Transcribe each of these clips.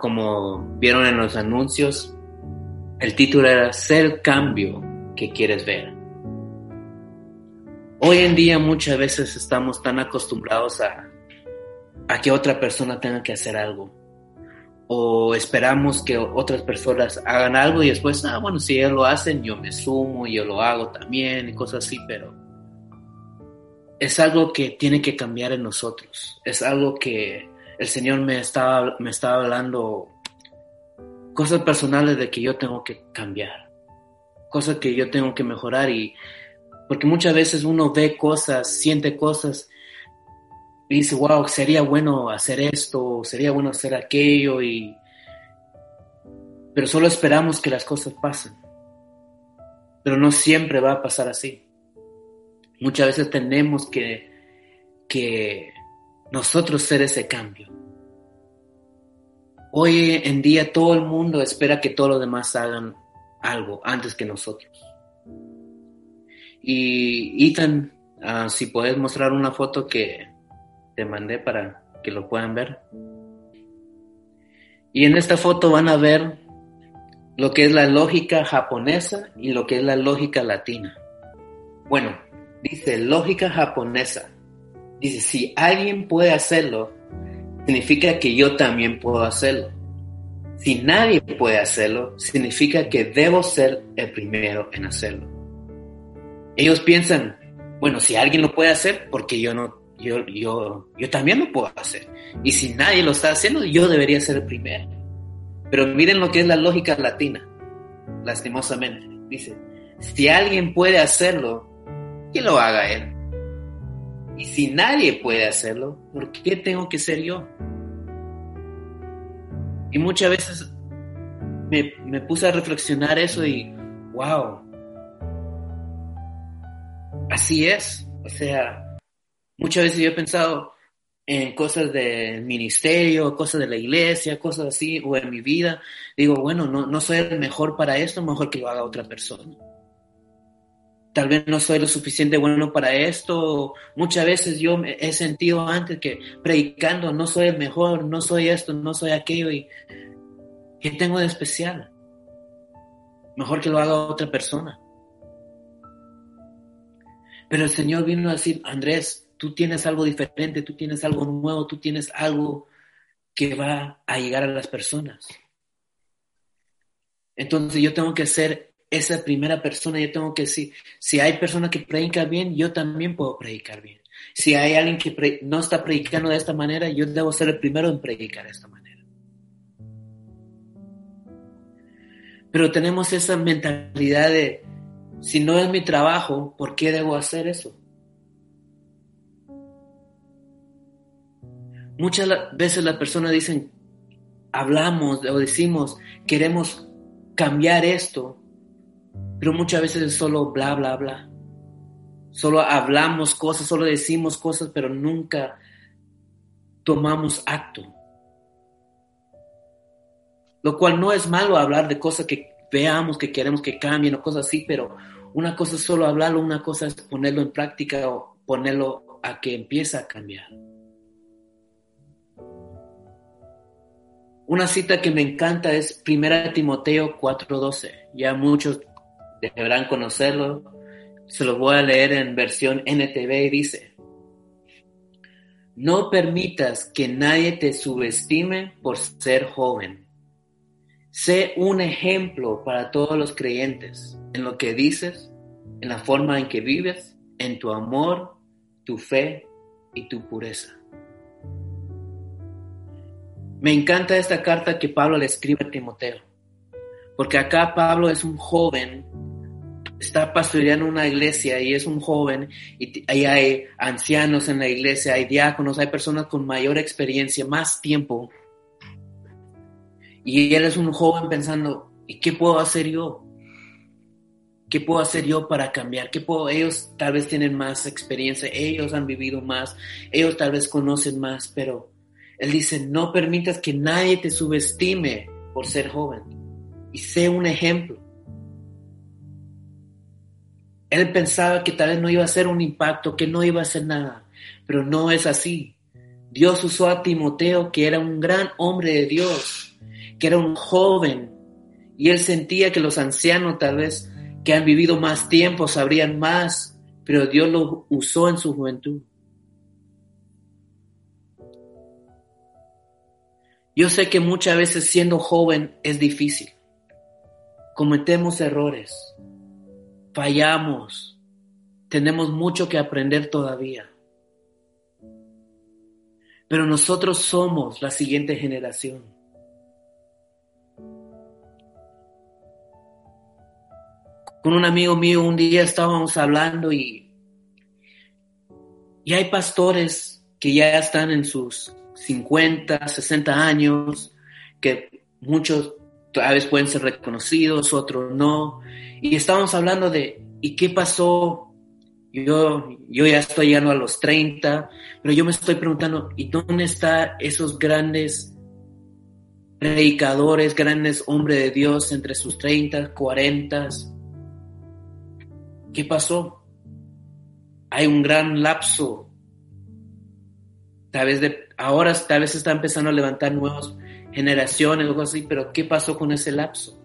Como vieron en los anuncios, el título era Ser cambio que quieres ver. Hoy en día muchas veces estamos tan acostumbrados a, que otra persona tenga que hacer algo. O esperamos que otras personas hagan algo y después, ah, bueno, si ellos lo hacen, yo me sumo, yo lo hago también y cosas así, pero es algo que tiene que cambiar en nosotros. Es algo que el Señor me estaba, me hablando cosas personales de que yo tengo que cambiar, cosas que yo tengo que mejorar y porque muchas veces uno ve cosas, siente cosas y dice, wow, sería bueno hacer esto, sería bueno hacer aquello y pero solo esperamos que las cosas pasen. Pero no siempre va a pasar así. Muchas veces tenemos que, que nosotros ser ese cambio. Hoy en día todo el mundo espera que todos los demás hagan algo antes que nosotros. Y Ethan, ah, si puedes mostrar una foto que te mandé para que lo puedan ver. Y en esta foto van a ver lo que es la lógica japonesa y lo que es la lógica latina. Bueno, dice lógica japonesa. Dice, si alguien puede hacerlo, significa que yo también puedo hacerlo. Si nadie puede hacerlo, significa que debo ser el primero en hacerlo. Ellos piensan, bueno, si alguien lo puede hacer, porque yo no, yo, yo, yo también lo puedo hacer. Y si nadie lo está haciendo, yo debería ser el primero. Pero miren lo que es la lógica latina, lastimosamente. Dice, si alguien puede hacerlo, que lo haga él. Y si nadie puede hacerlo, ¿por qué tengo que ser yo? Y muchas veces me, puse a reflexionar eso y, wow, así es. O sea, muchas veces yo he pensado en cosas del ministerio, cosas de la iglesia, cosas así, o en mi vida. Digo, bueno, no, no soy el mejor para esto, mejor que lo haga otra persona tal vez no soy lo suficiente bueno para esto. Muchas veces yo he sentido antes que predicando no soy el mejor, no soy esto, no soy aquello y ¿qué tengo de especial? Mejor que lo haga otra persona. Pero el Señor vino a decir, Andrés, tú tienes algo diferente, tú tienes algo nuevo, tú tienes algo que va a llegar a las personas. Entonces yo tengo que ser esa primera persona, yo tengo que decir, si hay personas que predican bien, yo también puedo predicar bien. Si hay alguien que no está predicando de esta manera, yo debo ser el primero en predicar de esta manera. Pero tenemos esa mentalidad de, si no es mi trabajo, ¿por qué debo hacer eso? Muchas veces las personas dicen, hablamos o decimos, queremos cambiar esto, pero muchas veces es solo bla, bla, bla. Solo hablamos cosas, solo decimos cosas, pero nunca tomamos acto. Lo cual no es malo hablar de cosas que veamos, que queremos que cambien o cosas así, pero una cosa es solo hablarlo, una cosa es ponerlo en práctica o ponerlo a que empiece a cambiar. Una cita que me encanta es 1 Timoteo 4:12. Ya muchos deberán conocerlo. Se lo voy a leer en versión NTV y dice, no permitas que nadie te subestime por ser joven. Sé un ejemplo para todos los creyentes en lo que dices, en la forma en que vives, en tu amor, tu fe y tu pureza. Me encanta esta carta que Pablo le escribe a Timoteo, porque acá Pablo es un joven está pastoreando una iglesia y es un joven y ahí hay ancianos en la iglesia, hay diáconos, hay personas con mayor experiencia, más tiempo. Y él es un joven pensando, ¿y qué puedo hacer yo? ¿Qué puedo hacer yo para cambiar? ¿Qué puedo? Ellos tal vez tienen más experiencia, ellos han vivido más, ellos tal vez conocen más, pero él dice, no permitas que nadie te subestime por ser joven y sé un ejemplo. Él pensaba que tal vez no iba a ser un impacto, que no iba a hacer nada, pero no es así. Dios usó a Timoteo, que era un gran hombre de Dios, que era un joven y él sentía que los ancianos tal vez que han vivido más tiempo sabrían más, pero Dios lo usó en su juventud. Yo sé que muchas veces siendo joven es difícil. Cometemos errores, fallamos, tenemos mucho que aprender todavía. Pero nosotros somos la siguiente generación. Con un amigo mío un día estábamos hablando y, y hay pastores que ya están en sus 50, 60 años, que muchos a veces pueden ser reconocidos, otros no. Y estábamos hablando de, ¿y qué pasó? Yo, yo ya estoy llegando a los 30, pero yo me estoy preguntando, ¿y dónde están esos grandes predicadores, grandes hombres de Dios entre sus 30, 40? ¿Qué pasó? Hay un gran lapso. Tal vez de, ahora tal vez está empezando a levantar nuevas generaciones algo así, pero ¿qué pasó con ese lapso?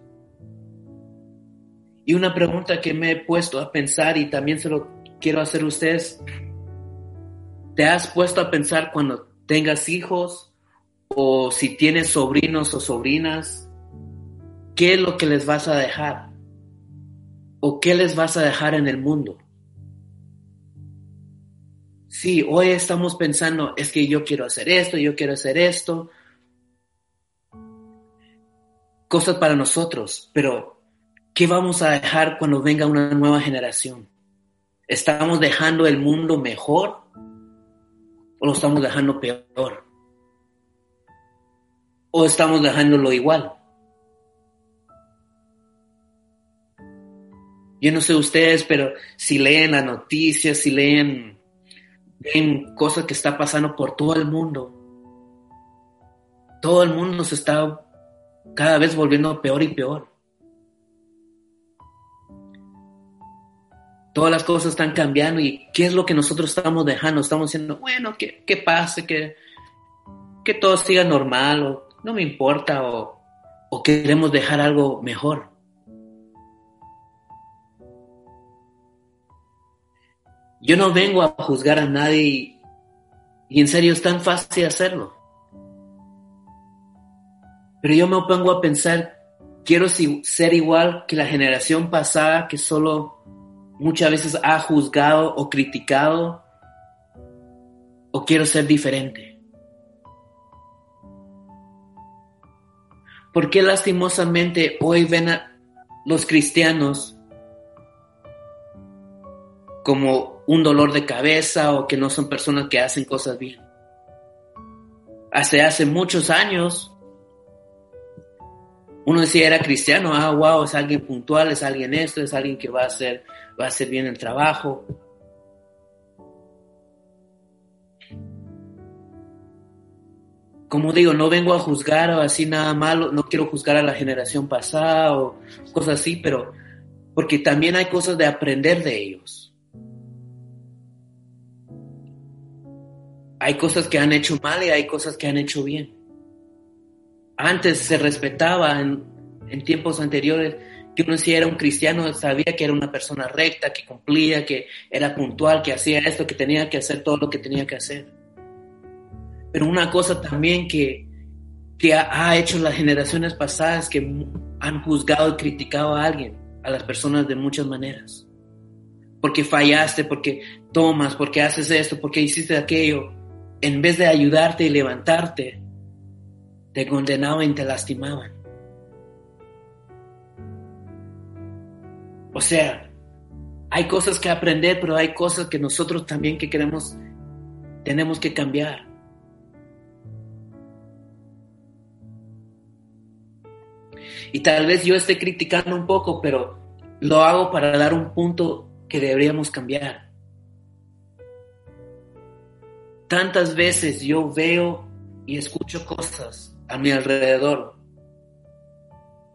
Y una pregunta que me he puesto a pensar y también se lo quiero hacer a ustedes, ¿te has puesto a pensar cuando tengas hijos o si tienes sobrinos o sobrinas, qué es lo que les vas a dejar? ¿O qué les vas a dejar en el mundo? Sí, hoy estamos pensando, es que yo quiero hacer esto, yo quiero hacer esto, cosas para nosotros, pero ¿qué vamos a dejar cuando venga una nueva generación? ¿Estamos dejando el mundo mejor o lo estamos dejando peor? ¿O estamos dejándolo igual? Yo no sé ustedes, pero si leen las noticias, si leen, ven cosas que está pasando por todo el mundo, todo el mundo se está cada vez volviendo peor y peor. Todas las cosas están cambiando y ¿qué es lo que nosotros estamos dejando? Estamos diciendo, bueno, que, que pase, que, que todo siga normal o no me importa o, o queremos dejar algo mejor. Yo no vengo a juzgar a nadie y, y en serio es tan fácil hacerlo. Pero yo me pongo a pensar, quiero ser igual que la generación pasada que solo muchas veces ha juzgado o criticado, o quiero ser diferente. ¿Por qué lastimosamente hoy ven a los cristianos como un dolor de cabeza o que no son personas que hacen cosas bien? Hace hace muchos años uno decía era cristiano, ah, wow, es alguien puntual, es alguien esto, es alguien que va a hacer, va a hacer bien el trabajo. Como digo, no vengo a juzgar o así nada malo, no quiero juzgar a la generación pasada o cosas así, pero porque también hay cosas de aprender de ellos. Hay cosas que han hecho mal y hay cosas que han hecho bien antes se respetaba en, tiempos anteriores que uno si era un cristiano sabía que era una persona recta, que cumplía, que era puntual, que hacía esto, que tenía que hacer todo lo que tenía que hacer. Pero una cosa también que, que ha, ha hecho las generaciones pasadas que han juzgado y criticado a alguien, a las personas de muchas maneras. Porque fallaste, porque tomas, porque haces esto, porque hiciste aquello. En vez de ayudarte y levantarte, te condenaban y te lastimaban. O sea, hay cosas que aprender, pero hay cosas que nosotros también que queremos, tenemos que cambiar. Y tal vez yo esté criticando un poco, pero lo hago para dar un punto que deberíamos cambiar. Tantas veces yo veo y escucho cosas a mi alrededor.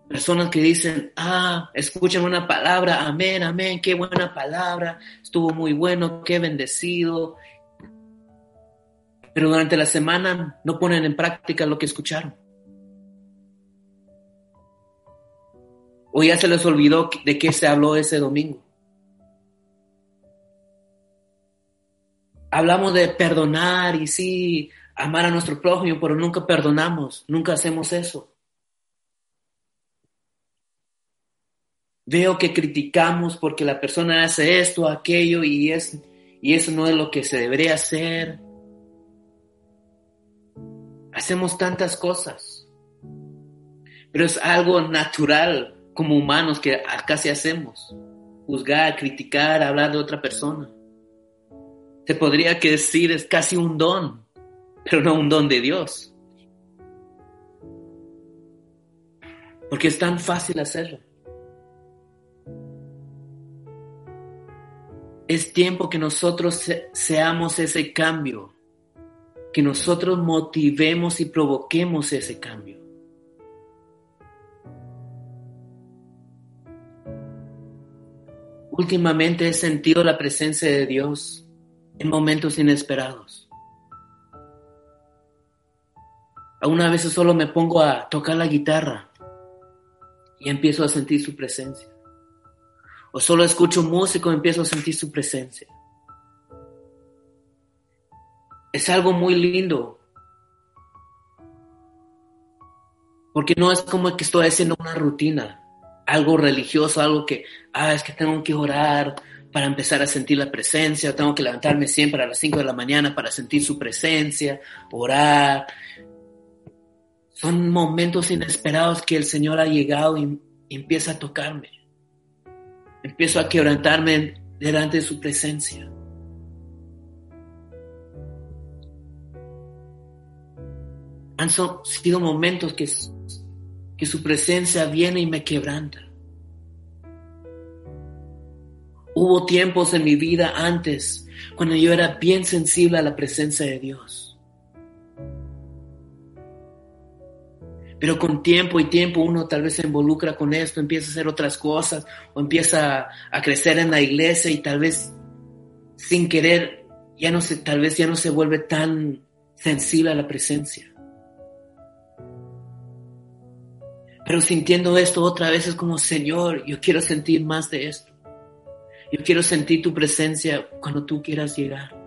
Personas que dicen, ah, escuchen una palabra, amén, amén, qué buena palabra, estuvo muy bueno, qué bendecido. Pero durante la semana no ponen en práctica lo que escucharon. ¿O ya se les olvidó de qué se habló ese domingo? Hablamos de perdonar y sí, amar a nuestro prójimo, pero nunca perdonamos, nunca hacemos eso. Veo que criticamos porque la persona hace esto, aquello y, es, y eso no es lo que se debería hacer. Hacemos tantas cosas, pero es algo natural como humanos que casi hacemos. Juzgar, criticar, hablar de otra persona. Se podría decir es casi un don, pero no un don de Dios. Porque es tan fácil hacerlo. Es tiempo que nosotros seamos ese cambio, que nosotros motivemos y provoquemos ese cambio. Últimamente he sentido la presencia de Dios en momentos inesperados. A veces solo me pongo a tocar la guitarra y empiezo a sentir su presencia. O solo escucho música y empiezo a sentir su presencia. Es algo muy lindo. Porque no es como que estoy haciendo una rutina, algo religioso, algo que, ah, es que tengo que orar para empezar a sentir la presencia, tengo que levantarme siempre a las 5 de la mañana para sentir su presencia, orar. Son momentos inesperados que el Señor ha llegado y empieza a tocarme empiezo a quebrantarme delante de su presencia. Han sido momentos que, su presencia viene y me quebranta. Hubo tiempos en mi vida antes cuando yo era bien sensible a la presencia de Dios. Pero con tiempo y tiempo uno tal vez se involucra con esto, empieza a hacer otras cosas o empieza a crecer en la iglesia y tal vez sin querer ya no se, tal vez ya no se vuelve tan sensible a la presencia. Pero sintiendo esto otra vez es como, Señor, yo quiero sentir más de esto. Yo quiero sentir tu presencia cuando tú quieras llegar.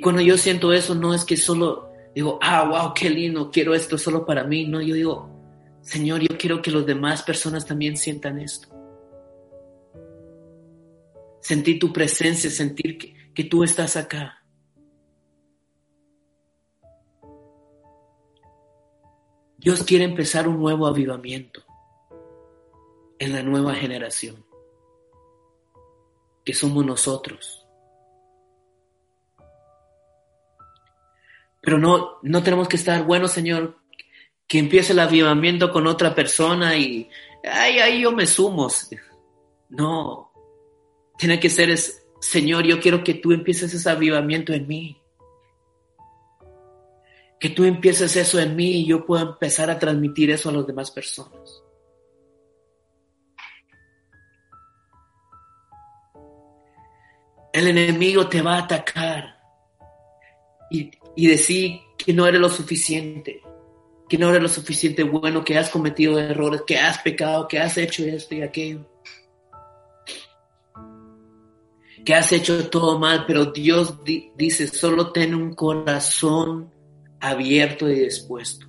Y cuando yo siento eso, no es que solo digo, ah, wow, qué lindo, quiero esto solo para mí. No, yo digo, Señor, yo quiero que las demás personas también sientan esto. Sentir tu presencia, sentir que, que tú estás acá. Dios quiere empezar un nuevo avivamiento en la nueva generación, que somos nosotros. Pero no, no tenemos que estar, bueno, Señor, que empiece el avivamiento con otra persona y, ay, ahí yo me sumo. No, tiene que ser, es, Señor, yo quiero que tú empieces ese avivamiento en mí. Que tú empieces eso en mí y yo pueda empezar a transmitir eso a las demás personas. El enemigo te va a atacar y, y decir que no eres lo suficiente, que no eres lo suficiente bueno, que has cometido errores, que has pecado, que has hecho esto y aquello. Que has hecho todo mal, pero Dios dice, solo ten un corazón abierto y dispuesto.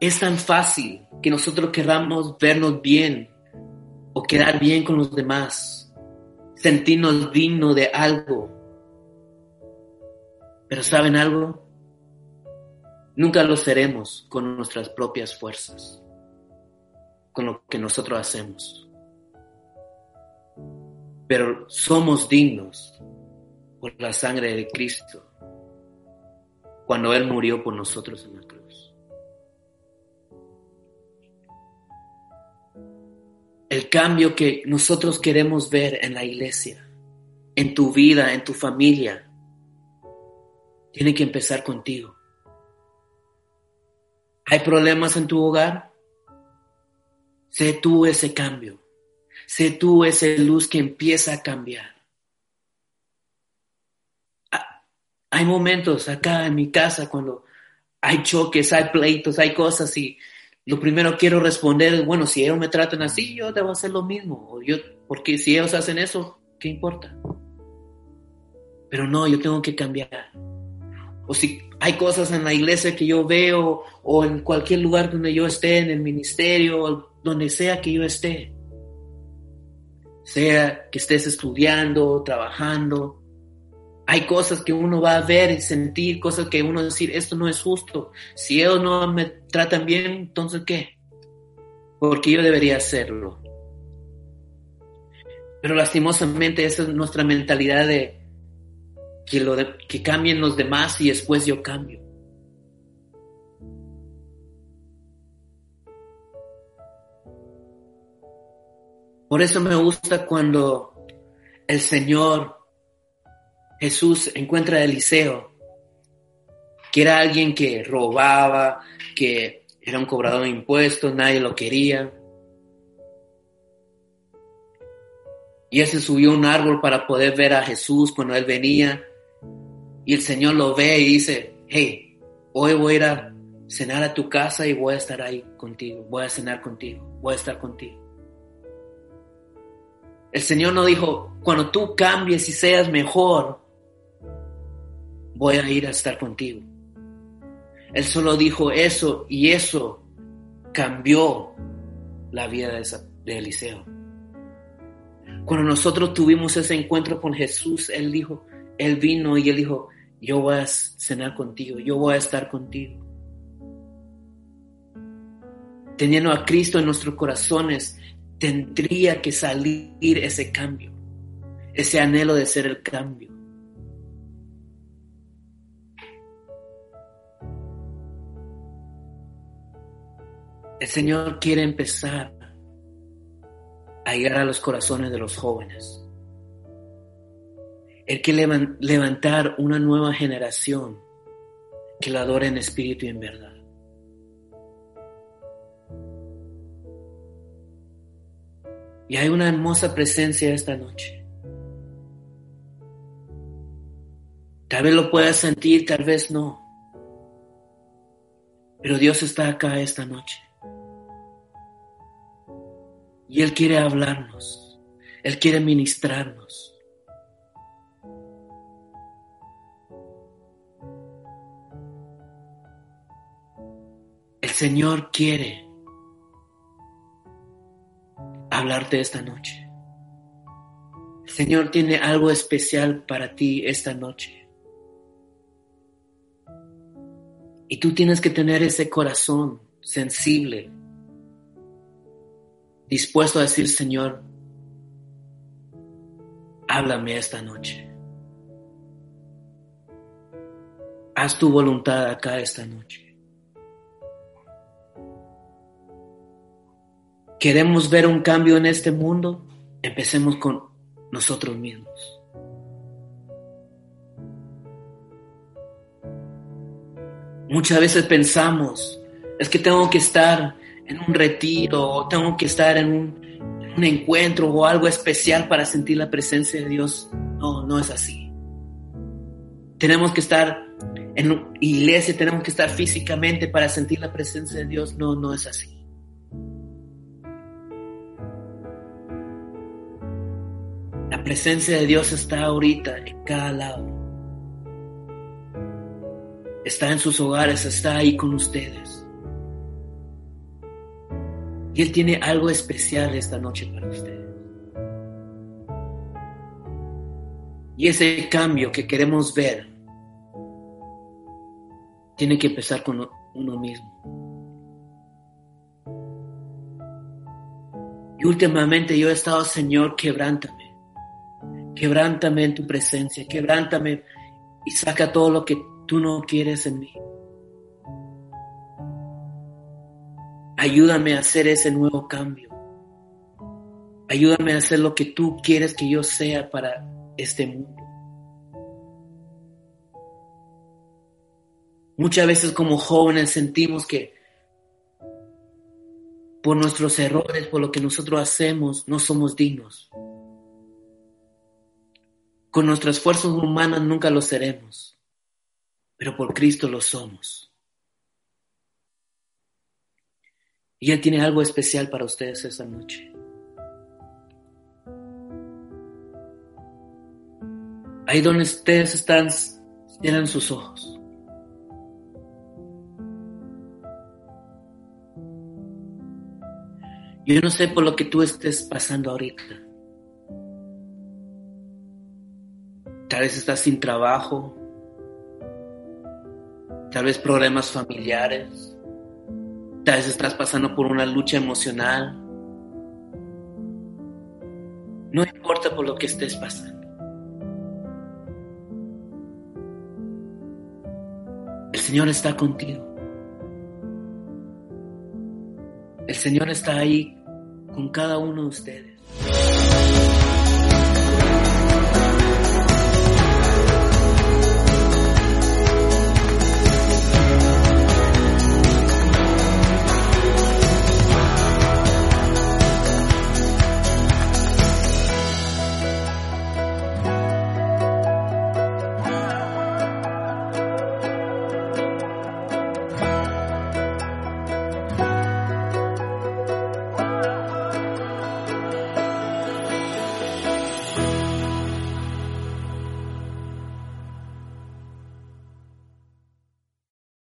Es tan fácil que nosotros queramos vernos bien o quedar bien con los demás sentirnos dignos de algo. Pero ¿saben algo? Nunca lo seremos con nuestras propias fuerzas, con lo que nosotros hacemos. Pero somos dignos por la sangre de Cristo cuando Él murió por nosotros en la cruz. El cambio que nosotros queremos ver en la iglesia, en tu vida, en tu familia, tiene que empezar contigo. ¿Hay problemas en tu hogar? Sé tú ese cambio. Sé tú esa luz que empieza a cambiar. Hay momentos acá en mi casa cuando hay choques, hay pleitos, hay cosas y lo primero quiero responder es, bueno, si ellos me tratan así, yo debo hacer lo mismo. O yo, porque si ellos hacen eso, ¿qué importa? Pero no, yo tengo que cambiar. O si hay cosas en la iglesia que yo veo o en cualquier lugar donde yo esté, en el ministerio, donde sea que yo esté. Sea que estés estudiando, trabajando, hay cosas que uno va a ver y sentir, cosas que uno decir, esto no es justo. Si ellos no me tratan bien, entonces ¿qué? Porque yo debería hacerlo. Pero lastimosamente esa es nuestra mentalidad de que, lo que cambien los demás y después yo cambio. Por eso me gusta cuando el Señor Jesús encuentra a Eliseo, que era alguien que robaba, que era un cobrador de impuestos, nadie lo quería. Y él se subió a un árbol para poder ver a Jesús cuando él venía. Y el Señor lo ve y dice, hey, hoy voy a ir a cenar a tu casa y voy a estar ahí contigo, voy a cenar contigo, voy a estar contigo. El Señor no dijo, cuando tú cambies y seas mejor, voy a ir a estar contigo. Él solo dijo eso y eso cambió la vida de, Eliseo. Cuando nosotros tuvimos ese encuentro con Jesús, Él dijo, Él vino y Él dijo, yo voy a cenar contigo, yo voy a estar contigo. Teniendo a Cristo en nuestros corazones, tendría que salir ese cambio, ese anhelo de ser el cambio. El Señor quiere empezar a llegar a los corazones de los jóvenes. Él quiere levantar una nueva generación que lo adore en espíritu y en verdad. Y hay una hermosa presencia esta noche. Tal vez lo puedas sentir, tal vez no. Pero Dios está acá esta noche. Y Él quiere hablarnos, Él quiere ministrarnos. El Señor quiere hablarte esta noche. El Señor tiene algo especial para ti esta noche. Y tú tienes que tener ese corazón sensible dispuesto a decir, Señor, háblame esta noche. Haz tu voluntad acá esta noche. ¿Queremos ver un cambio en este mundo? Empecemos con nosotros mismos. Muchas veces pensamos, es que tengo que estar en un retiro o tengo que estar en un, encuentro o algo especial para sentir la presencia de Dios. No, no es así. Tenemos que estar en iglesia, tenemos que estar físicamente para sentir la presencia de Dios. No, no es así. La presencia de Dios está ahorita en cada lado. Está en sus hogares, está ahí con ustedes. Y Él tiene algo especial esta noche para ustedes. Y ese cambio que queremos ver tiene que empezar con uno mismo. Y últimamente yo he estado, Señor, quebrántame. Quebrántame en tu presencia, quebrántame y saca todo lo que tú no quieres en mí. Ayúdame a hacer ese nuevo cambio. Ayúdame a hacer lo que tú quieres que yo sea para este mundo. Muchas veces como jóvenes sentimos que por nuestros errores, por lo que nosotros hacemos, no somos dignos. Con nuestras fuerzas humanas nunca lo seremos. pero por Cristo lo somos. Y Él tiene algo especial para ustedes esa noche. Ahí donde ustedes están, cierran sus ojos. Yo no sé por lo que tú estés pasando ahorita. Tal vez estás sin trabajo, tal vez problemas familiares, tal vez estás pasando por una lucha emocional. No importa por lo que estés pasando. El Señor está contigo. El Señor está ahí con cada uno de ustedes.